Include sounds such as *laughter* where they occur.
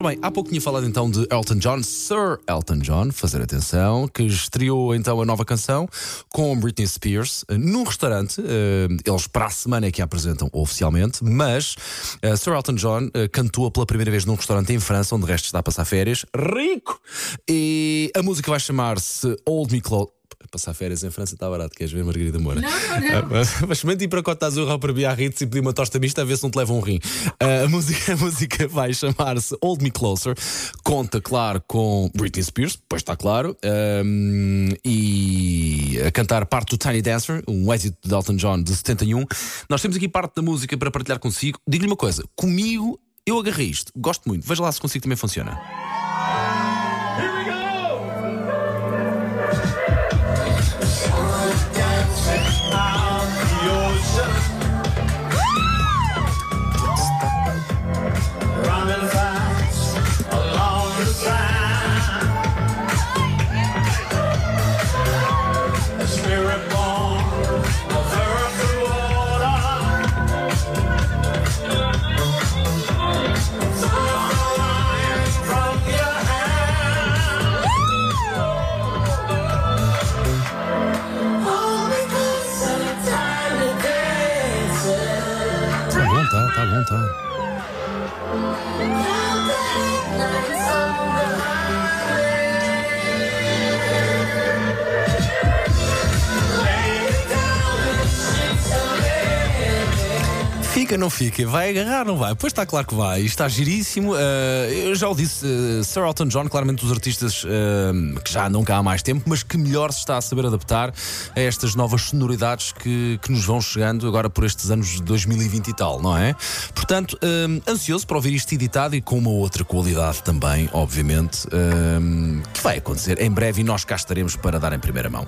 Bem, há pouco tinha falado então de Elton John, Sir Elton John, fazer atenção, que estreou então a nova canção com Britney Spears eh, num restaurante. eh, Eles para a semana é que a apresentam oficialmente, mas eh, Sir Elton John cantou pela primeira vez num restaurante em França, onde o resto está a passar férias. Rico! E a música vai chamar-se Old Me Close. Passar férias em França está barato, queres ver, Margarida Moura? Não, não, não. Mas experimente ir para Cota Azul ou para Biarritz e pedir uma tosta mista a ver se não te levam um rim. Ah, a, música, *laughs* a música vai chamar-se Hold Me Closer. Conta, claro, com Britney Spears, pois está claro. Ahm, e a cantar parte do Tiny Dancer, um êxito de Elton John de 71. Nós temos aqui parte da música para partilhar consigo. Digo-lhe uma coisa: comigo eu agarrei isto, gosto muito. Veja lá se consigo também funciona. Running longtemps. Fica, não fica? Vai agarrar, não vai? Pois está claro que vai. Está giríssimo. Eh, eu já o disse, eh, Sir Elton John, claramente dos artistas eh, que já andam cá há mais tempo, mas que melhor se está a saber adaptar a estas novas sonoridades que, que nos vão chegando agora por estes anos de 2020 e tal, não é? Portanto, ansioso para ouvir isto editado e com uma outra qualidade também, obviamente, que vai acontecer em breve e nós cá estaremos para dar em primeira mão.